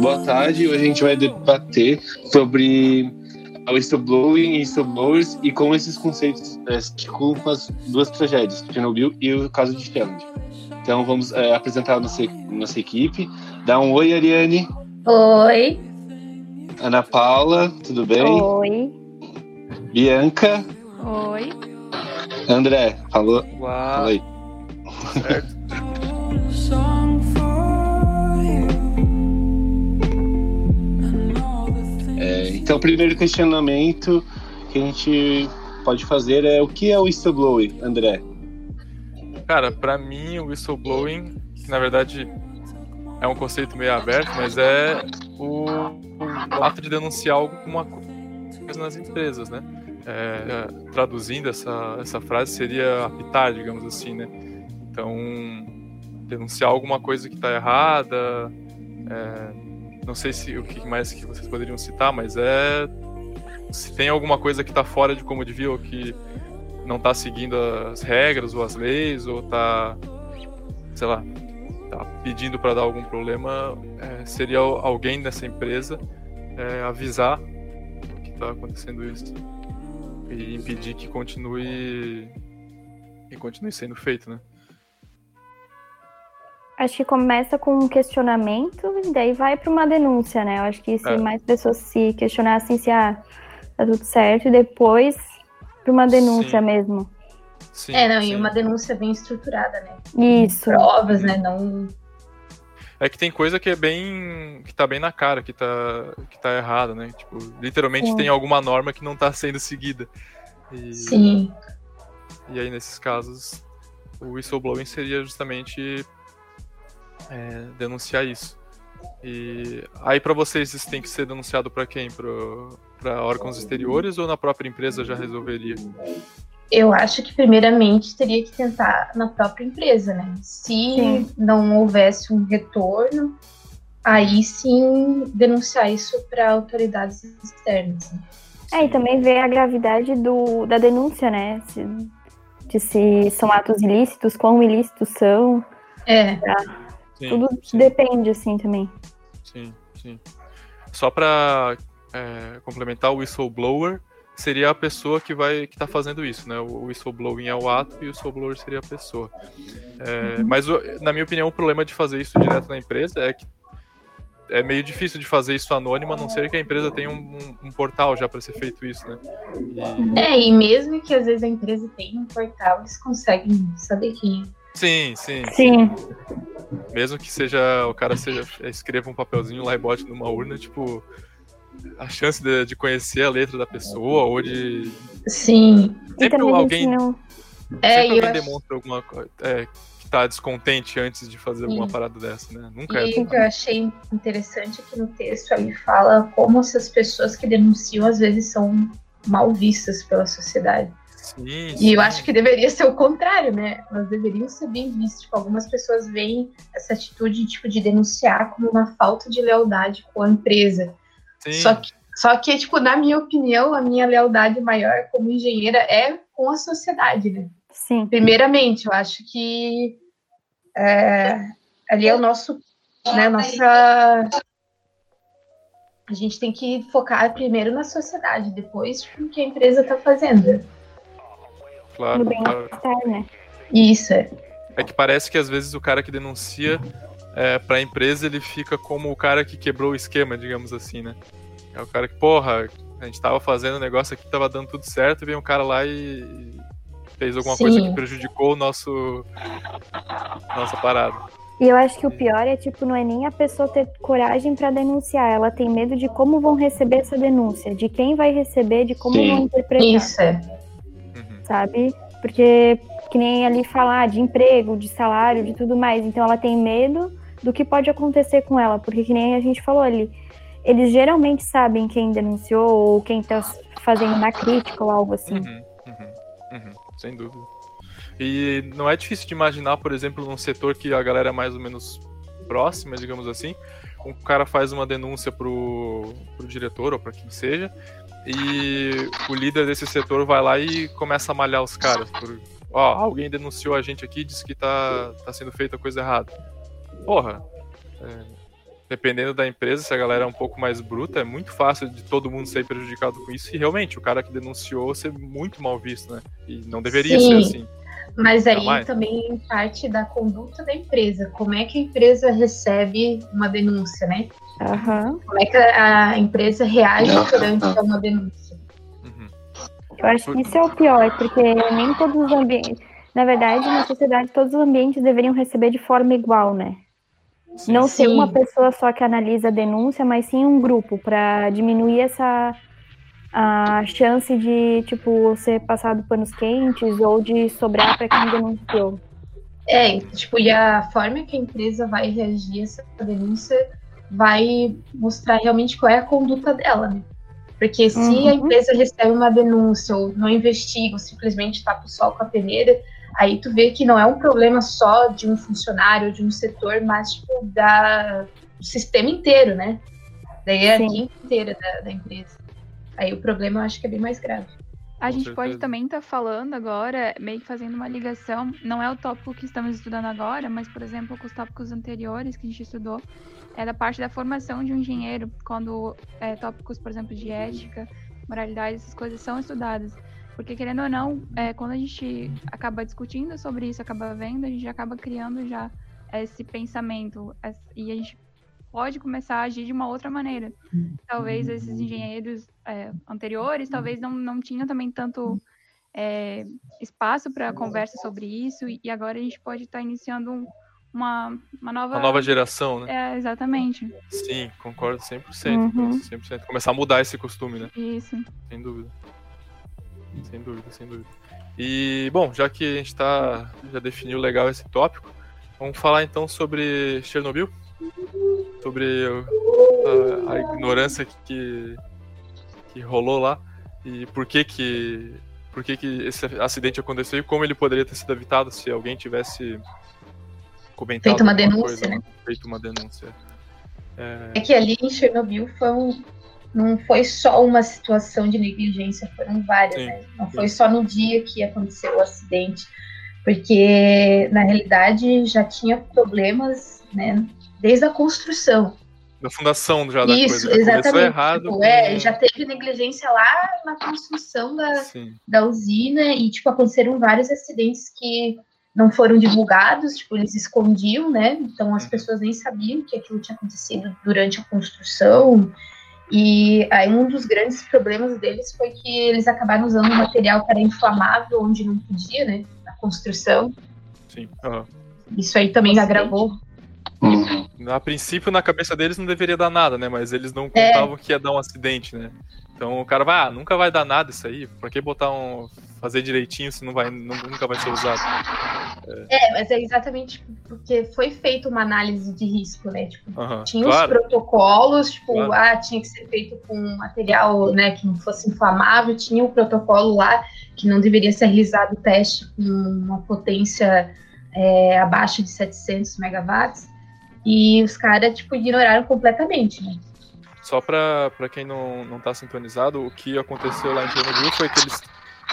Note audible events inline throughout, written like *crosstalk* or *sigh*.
Boa tarde, hoje a gente vai debater sobre o whistleblowing e whistleblowers e como esses conceitos é, se articulam com as duas tragédias, Chernobyl e o caso de Stellantis. Então vamos é, apresentar a nossa, nossa equipe. Dá um oi, Ariane. Oi. Ana Paula, tudo bem? Oi. Bianca. Oi. André, falou, Uau. fala aí. Certo. *laughs* É, então o primeiro questionamento que a gente pode fazer é o que é o whistleblowing, André? Cara, pra mim o whistleblowing, que na verdade é um conceito meio aberto, mas é o, o ato de denunciar alguma coisa nas empresas, né? É, traduzindo essa, essa frase seria apitar, digamos assim, né? Então, denunciar alguma coisa que está errada, é, não sei se o que mais que vocês poderiam citar, mas é se tem alguma coisa que está fora de como devia ou que não está seguindo as regras ou as leis ou está, sei lá, tá pedindo para dar algum problema, é, seria al- alguém nessa empresa é, avisar que está acontecendo isso e impedir que continue que continue sendo feito, né? Acho que começa com um questionamento e daí vai para uma denúncia, né? Eu acho que se É. mais pessoas se questionassem se ah, tá tudo certo e depois para uma denúncia Sim. mesmo. Sim, É, não, sim. e uma denúncia bem estruturada, né? Isso. Provas, né? Não. É que tem coisa que é bem. que tá bem na cara, que tá, que tá errada, né? Tipo, literalmente Sim. tem alguma norma que não tá sendo seguida. E, Sim. e aí, nesses casos, o whistleblowing seria justamente é, denunciar isso. E aí, pra vocês, isso tem que ser denunciado pra quem? Para órgãos exteriores ou na própria empresa já resolveria? Eu acho que primeiramente teria que tentar na própria empresa, né? Se Sim. não houvesse um retorno, aí sim denunciar isso para autoridades externas. né? É, e também ver a gravidade do, da denúncia, né? Se, de se são atos ilícitos, quão ilícitos são. É, Sim, Tudo sim. depende, assim, também. Sim, sim. Só para complementar, o whistleblower seria a pessoa que vai que está fazendo isso, né? O whistleblowing é o ato e o whistleblower seria a pessoa. É, Mas o- na minha opinião, o problema de fazer isso direto na empresa é que é meio difícil de fazer isso anônimo, a não ser que a empresa tenha um, um- um portal já para ser feito isso, né? E- é, e mesmo que às vezes a empresa tenha um portal, eles conseguem saber quem é. sim, sim. Sim. Mesmo que seja o cara seja escreva um papelzinho lá e bote numa urna, tipo a chance de, de conhecer a letra da pessoa ou de Sim. Sempre alguém não. É, sempre alguém acho- demonstra alguma coisa é, que tá descontente antes de fazer alguma Sim. parada dessa, né? Nunca E é o que eu achei interessante aqui no texto ali fala como essas pessoas que denunciam às vezes são mal vistas pela sociedade. sim, E eu sim. acho que deveria ser o contrário, né? Nós deveríamos ser bem vistos. Tipo, algumas pessoas veem essa atitude tipo, de denunciar como uma falta de lealdade com a empresa. Sim, Só que, só que, tipo, na minha opinião, a minha lealdade maior como engenheira é com a sociedade, né? Sim. Primeiramente, eu acho que é, ali é o nosso, né, nossa... A gente tem que focar primeiro na sociedade, depois no que a empresa está fazendo. claro, claro. né? Isso, é. É que parece que às vezes o cara que denuncia é, pra empresa ele fica como o cara que quebrou o esquema, digamos assim, né? É o cara que, porra, a gente tava fazendo um negócio aqui, tava dando tudo certo, e vem um cara lá e fez alguma Sim. coisa que prejudicou o nosso nossa parada. E eu acho que o pior é, tipo, não é nem a pessoa ter coragem pra denunciar, ela tem medo de como vão receber essa denúncia, de quem vai receber, de como Sim. vão interpretar, Isso, é. Uhum. sabe? Porque, que nem ali falar de emprego, de salário, de tudo mais. Então ela tem medo do que pode acontecer com ela, porque que nem a gente falou ali, eles geralmente sabem quem denunciou ou quem tá fazendo uma crítica ou algo assim. Uhum, uhum, uhum, sem dúvida. E não é difícil de imaginar, por exemplo, num setor que a galera é mais ou menos próxima, digamos assim, um cara faz uma denúncia pro, pro diretor ou para quem seja, e o líder desse setor vai lá e começa a malhar os caras. Por, ó, alguém denunciou a gente aqui, disse que tá, tá sendo feita coisa errada. Porra, é, dependendo da empresa, se a galera é um pouco mais bruta, é muito fácil de todo mundo ser prejudicado com isso. E realmente, o cara que denunciou ser muito mal visto, né? E não deveria Sim. ser assim. Mas aí Jamais. também parte da conduta da empresa. Como é que a empresa recebe uma denúncia, né? Aham. Como é que a empresa reage perante uma denúncia? Uhum. Eu acho que isso é o pior, porque nem todos os ambientes. Na verdade, na sociedade, todos os ambientes deveriam receber de forma igual, né? Sim. Não ser Sim. uma pessoa só que analisa a denúncia, mas sim um grupo, para diminuir essa a chance de, tipo, ser passado panos quentes ou de sobrar para quem denunciou. É, tipo, e a forma que a empresa vai reagir a essa denúncia vai mostrar realmente qual é a conduta dela, né? Porque se Uhum. a empresa recebe uma denúncia ou não investiga ou simplesmente tapa o sol com a peneira, aí tu vê que não é um problema só de um funcionário, de um setor, mas tipo, da, do sistema inteiro, né? Da hierarquia inteira da, da empresa. Aí o problema eu acho que é bem mais grave. A gente pode também estar falando agora, meio que fazendo uma ligação, não é o tópico que estamos estudando agora, mas, por exemplo, com os tópicos anteriores que a gente estudou, é da parte da formação de um engenheiro, quando é, tópicos, por exemplo, de ética, moralidade, essas coisas são estudadas. Porque, querendo ou não, é, quando a gente acaba discutindo sobre isso, acaba vendo, a gente acaba criando já esse pensamento, e a gente pode começar a agir de uma outra maneira. Talvez esses engenheiros é, anteriores, talvez não, não tinham também tanto é, espaço para conversa sobre isso, e agora a gente pode estar iniciando um- uma, uma nova. Uma nova geração, né? É, exatamente. Sim, concordo 100%, Uhum. com isso, 100%. Começar a mudar esse costume, né? Isso. Sem dúvida. Sem dúvida, sem dúvida. E, bom, já que a gente tá, já definiu legal esse tópico, vamos falar então sobre Chernobyl? Sobre a, a ignorância que, que rolou lá e por que que, por que que esse acidente aconteceu e como ele poderia ter sido evitado se alguém tivesse comentado Feito uma denúncia, coisa, né? Feito uma denúncia. É, É que ali em Chernobyl foi um- não foi só uma situação de negligência, foram várias, Sim, né? Não sim. foi só no dia que aconteceu o acidente, porque na realidade já tinha problemas, né? Desde a construção. da fundação já da Isso, coisa. Já exatamente. errado. Tipo, é, já teve negligência lá na construção da, Sim. da usina e, tipo, aconteceram vários acidentes que não foram divulgados, tipo, eles escondiam, né? Então as Uhum. pessoas nem sabiam que aquilo tinha acontecido durante a construção. E aí um dos grandes problemas deles foi que eles acabaram usando um material que era inflamável onde não podia, né? Na construção. Sim. aham. Isso aí também agravou. A princípio, na cabeça deles não deveria dar nada, né? Mas eles não É. contavam que ia dar um acidente, né? Então o cara vai, ah, nunca vai dar nada isso aí. Pra que botar um. fazer direitinho se não vai, nunca vai ser usado? É, mas é exatamente porque foi feita uma análise de risco, né? Tipo, tinha claro. os protocolos, tipo, Claro. ah, tinha que ser feito com material, né, que não fosse inflamável, tinha o protocolo lá que não deveria ser realizado o teste com uma potência é, abaixo de 700 megawatts, e os caras, tipo, ignoraram completamente, né? Só pra, pra quem não, não tá sintonizado, o que aconteceu lá em Chernobyl foi que eles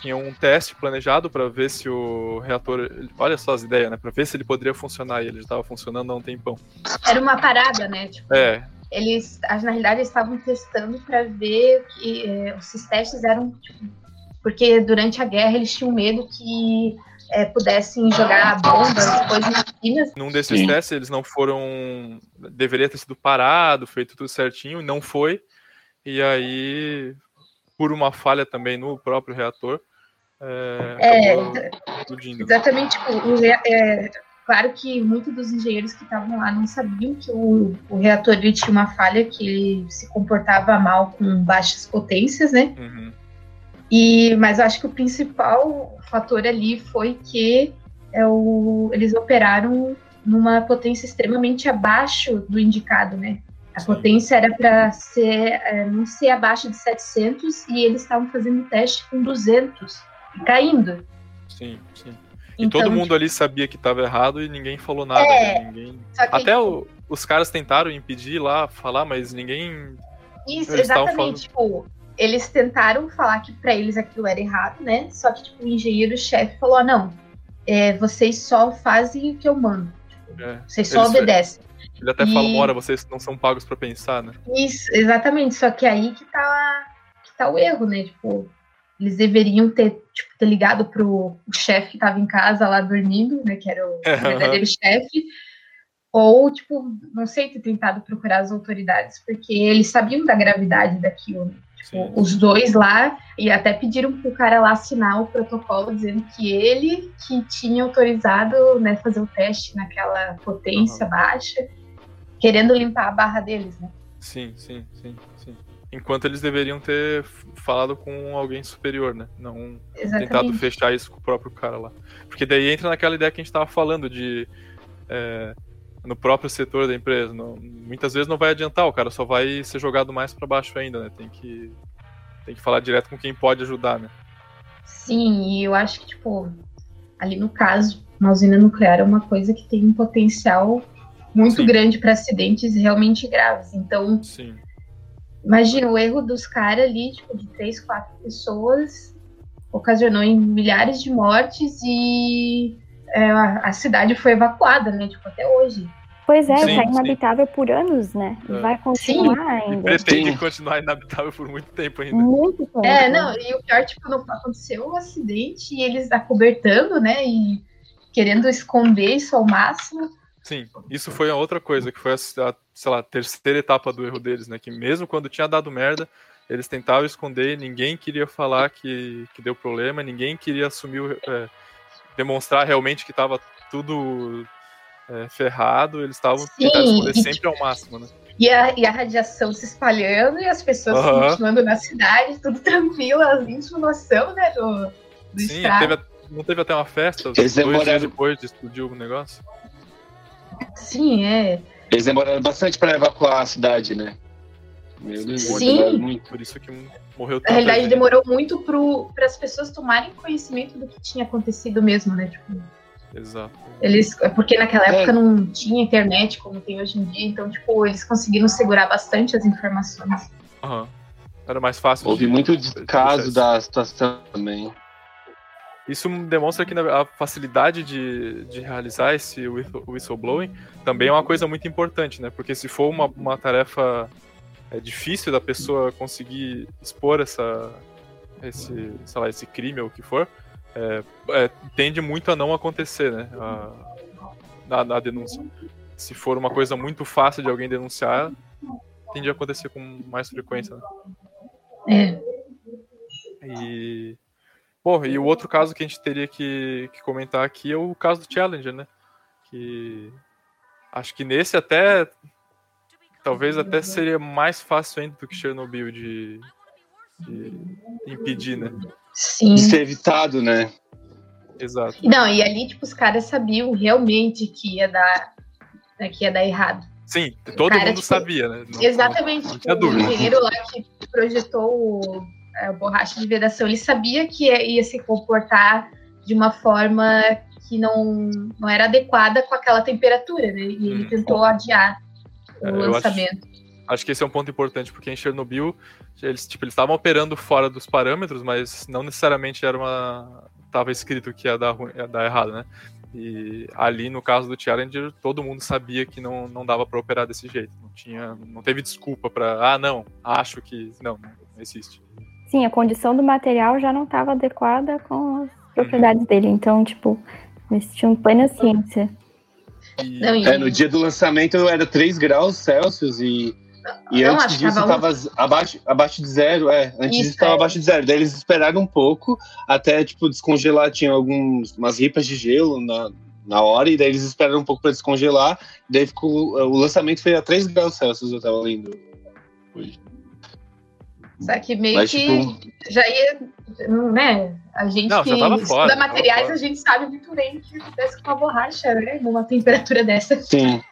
tinham um teste planejado pra ver se o reator. Olha só as ideias, né? Pra ver se ele poderia funcionar e ele já tava funcionando há um tempão. Era uma parada, né? Tipo, É, eles, na realidade, eles estavam testando para ver que eh, esses testes eram tipo, porque durante a guerra eles tinham medo que eh, pudessem jogar bombas, coisas cima. Num desses Sim. testes, eles não foram. Deveria ter sido parado, feito tudo certinho, não foi. E aí, por uma falha também no próprio reator, é, É? Exatamente, tipo, o é, claro que muitos dos engenheiros que estavam lá não sabiam que o, o reator ele tinha uma falha, que ele se comportava mal com baixas potências, né? Uhum. E, mas eu acho que o principal fator ali foi que é, o, eles operaram numa potência extremamente abaixo do indicado, né? A Sim. potência era para ser é, não ser abaixo de 700 e eles estavam fazendo teste com 200 e caindo. Sim, sim. E Então, todo mundo ali sabia que estava errado e ninguém falou nada. É, né? Ninguém... Só que, Até tipo, o- os caras tentaram impedir lá, falar, mas ninguém. Isso, Eles exatamente. Tipo, eles tentaram falar que pra eles aquilo era errado, né? Só que tipo, o engenheiro-chefe falou: ah, não, é, vocês só fazem o que eu mando. É. Vocês só obedecem. Ele até E- fala, uma hora, vocês não são pagos pra pensar, né? Isso, exatamente. Só que aí que tá, que tá o erro, né? Tipo, eles deveriam ter, tipo, ter ligado pro chefe que tava em casa lá dormindo, né? Que era o *laughs* verdadeiro chefe. Ou, tipo, não sei, ter tentado procurar as autoridades, porque eles sabiam da gravidade daquilo. né? Sim. Os dois lá, e até pediram pro cara lá assinar o protocolo dizendo que ele que tinha autorizado, né, fazer o teste naquela potência baixa, querendo limpar a barra deles, né? Sim, sim, sim, sim. Enquanto eles deveriam ter falado com alguém superior, né? Não tentado Exatamente. fechar isso com o próprio cara lá. Porque daí entra naquela ideia que a gente tava falando de. é, no próprio setor da empresa. não- muitas vezes não vai adiantar, o cara só vai ser jogado mais pra baixo ainda, né? Tem que, tem que falar direto com quem pode ajudar, né? Sim, e eu acho que, tipo, ali no caso, uma usina nuclear é uma coisa que tem um potencial muito Sim. grande para acidentes realmente graves. Então, Sim. imagina o erro dos caras ali, tipo, de três, quatro pessoas, ocasionou em milhares de mortes e é, a, a cidade foi evacuada, né? Tipo, até hoje. Pois é, Sim, tá sim. inabitável por anos, né? E É. vai continuar E ainda. pretende Sim. continuar inabitável por muito tempo ainda. Muito tempo. É, não, e o pior, tipo, não aconteceu o acidente e eles acobertando, né? E querendo esconder isso ao máximo. Sim, isso foi a outra coisa, que foi a, a, sei lá, terceira etapa do erro deles, né? Que mesmo quando tinha dado merda, eles tentavam esconder, ninguém queria falar que, que deu problema, ninguém queria assumir, o- é, demonstrar realmente que estava tudo é, ferrado, eles estavam tentando esconder sempre ao máximo, né? E a, e a radiação se espalhando e as pessoas Aham. continuando na cidade, tudo *laughs* tranquilo, as noção, né, do, do Sim, teve, a- não teve até uma festa, Eles dois dias demoraram- depois de explodir o negócio? Sim, é. Eles demoraram bastante para evacuar a cidade, né? Meu Deus, Sim. muito. Por isso que morreu Na tanta realidade, gente. demorou muito para as pessoas tomarem conhecimento do que tinha acontecido mesmo, né? Tipo, Exato. eles, porque naquela É. época não tinha internet como tem hoje em dia, então, tipo, eles conseguiram segurar bastante as informações. Aham. Era mais fácil. Houve de- muito de deixar caso isso. da situação também. Isso demonstra que na- a facilidade de, de realizar esse whistle- whistleblowing também é uma coisa muito importante, né? Porque se for uma, uma tarefa é, difícil da pessoa conseguir expor essa, esse, sei lá, esse crime ou o que for, é, é, tende muito a não acontecer, né? A, na, na denúncia. Se for uma coisa muito fácil de alguém denunciar, tende a acontecer com mais frequência, né? É. E. Bom, e o outro caso que a gente teria que, que comentar aqui é o caso do Challenger, né? Que. Acho que nesse até. Talvez até seria mais fácil ainda do que Chernobyl de, de impedir, né? Sim. De ser evitado, né? Exato. Não, e ali, tipo, os caras sabiam realmente que ia dar, né, que ia dar errado. Sim, todo Cara, mundo tipo, sabia, né? Não- Exatamente. não tipo, tinha o engenheiro lá que projetou o, a borracha de vedação, ele sabia que ia, ia se comportar de uma forma que não, não era adequada com aquela temperatura, né? E ele Hum. tentou adiar o É, eu acho- lançamento. Acho que esse é um ponto importante, porque em Chernobyl, eles tipo, eles estavam operando fora dos parâmetros, mas não necessariamente era uma. Tava escrito que ia dar, ruim, ia dar errado, né? E ali, no caso do Challenger, todo mundo sabia que não, não dava para operar desse jeito. Não tinha. Não teve desculpa para Ah, não, acho que. Não, não existe. Sim, a condição do material já não estava adequada com as propriedades dele. Então, tipo, eles tinham plena ciência. E, Não, e- É, no dia do lançamento era 3 graus Celsius e, e Não, antes disso tava estava abaixo, abaixo de zero, é. Antes Isso, disso estava é. abaixo de zero. Daí eles esperaram um pouco até, tipo, descongelar. Tinha algumas umas ripas de gelo na, na hora, e daí eles esperaram um pouco para descongelar. Daí ficou, o lançamento foi a 3 graus Celsius, eu tava lendo. hoje. Só que meio Mas, que tipo, já ia, né? A gente Não, que já tava estuda fora, materiais, fora. a gente sabe muito bem o que acontece com a borracha, né? Numa temperatura dessa. sim.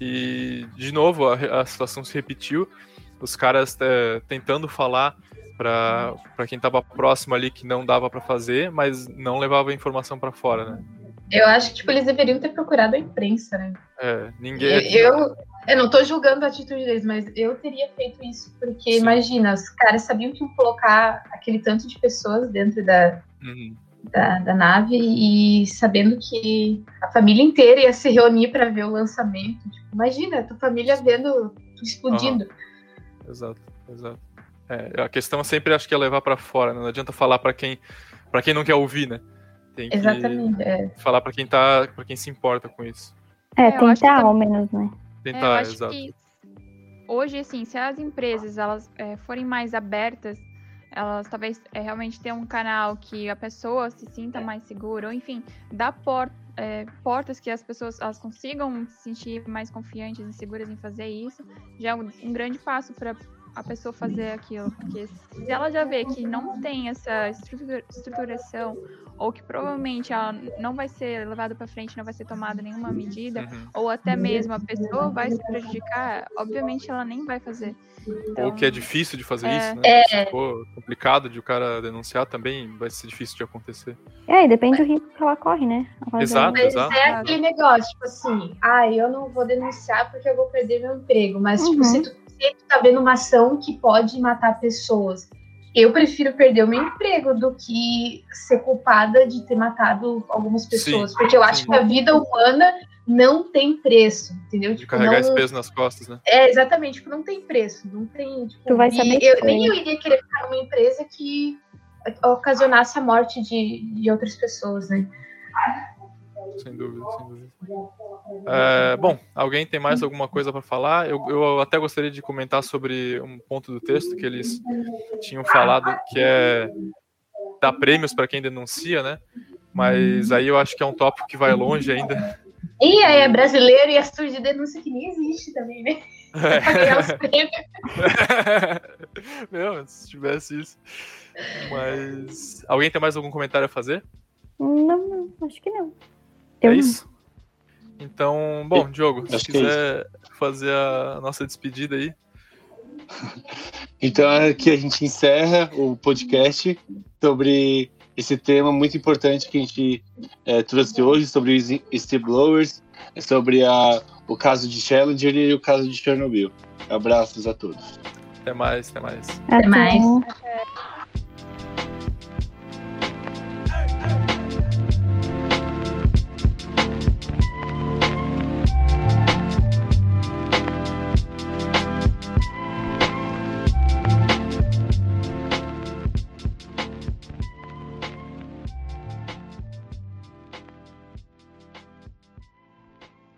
E, de novo, a, a situação se repetiu. Os caras é, tentando falar para quem estava próximo ali que não dava para fazer, mas não levava a informação para fora, né? Eu acho que tipo, eles deveriam ter procurado a imprensa, né? É, ninguém. Eu, eu não tô julgando a atitude deles, mas eu teria feito isso, porque Sim. imagina, os caras sabiam que iam colocar aquele tanto de pessoas dentro da, Uhum. da, da nave e sabendo que a família inteira ia se reunir para ver o lançamento. Tipo, imagina, tua família vendo explodindo. Exato, exato. É, a questão sempre acho que é levar pra fora, né? não adianta falar pra quem para quem não quer ouvir, né? Tem que Exatamente. é. falar pra quem tá, para quem se importa com isso. É, É, tentar ao menos, né? É, eu Tentar, acho exato. que hoje, assim, se as empresas elas é, forem mais abertas, elas talvez é, realmente tenham um canal que a pessoa se sinta mais segura, ou enfim, dá por, é, portas que as pessoas elas consigam se sentir mais confiantes e seguras em fazer isso, já é um, um grande passo para a pessoa fazer aquilo. Porque se ela já vê que não tem essa estrutura- estruturação, ou que provavelmente ela não vai ser levada para frente, não vai ser tomada nenhuma medida, Uhum. ou até mesmo a pessoa vai se prejudicar, obviamente ela nem vai fazer. Então, Ou que é difícil de fazer É. isso, né? Se for complicado de o cara denunciar também, vai ser difícil de acontecer. É, e depende do risco que ela corre, né? Ela Exato. vai- Mas exato. é aquele negócio, tipo assim, ah, eu não vou denunciar porque eu vou perder meu emprego. Mas, tipo, Uhum. se tu, tu tá vendo uma ação que pode matar pessoas, eu prefiro perder o meu emprego do que ser culpada de ter matado algumas pessoas. Sim, porque eu acho sim. que a vida humana não tem preço, entendeu? De Tipo, carregar não- esse peso nas costas, né? É, exatamente, tipo, não tem preço, não tem. Tipo, Tu vai e saber eu, que nem eu iria querer ficar numa empresa que ocasionasse a morte de, de outras pessoas, né? Sem dúvida, sem dúvida. É, bom, alguém tem mais alguma coisa para falar? Eu, eu até gostaria de comentar sobre um ponto do texto que eles tinham falado, que é dar prêmios para quem denuncia, né? Mas aí eu acho que é um tópico que vai longe ainda. E aí é brasileiro e astro de denúncia que nem existe também, né? Prêmios. *laughs* Meu, se tivesse isso. Mas. Alguém tem mais algum comentário a fazer? Não, não, acho que não. Eu é isso? Então, bom, Diogo, se Acho é quiser fazer a nossa despedida aí. *laughs* Então aqui a gente encerra o podcast sobre esse tema muito importante que a gente eh, trouxe hoje, sobre os whistleblowers, sobre a, o caso de Challenger e o caso de Chernobyl. Abraços a todos. Até mais, até mais. Até mais. mais. é,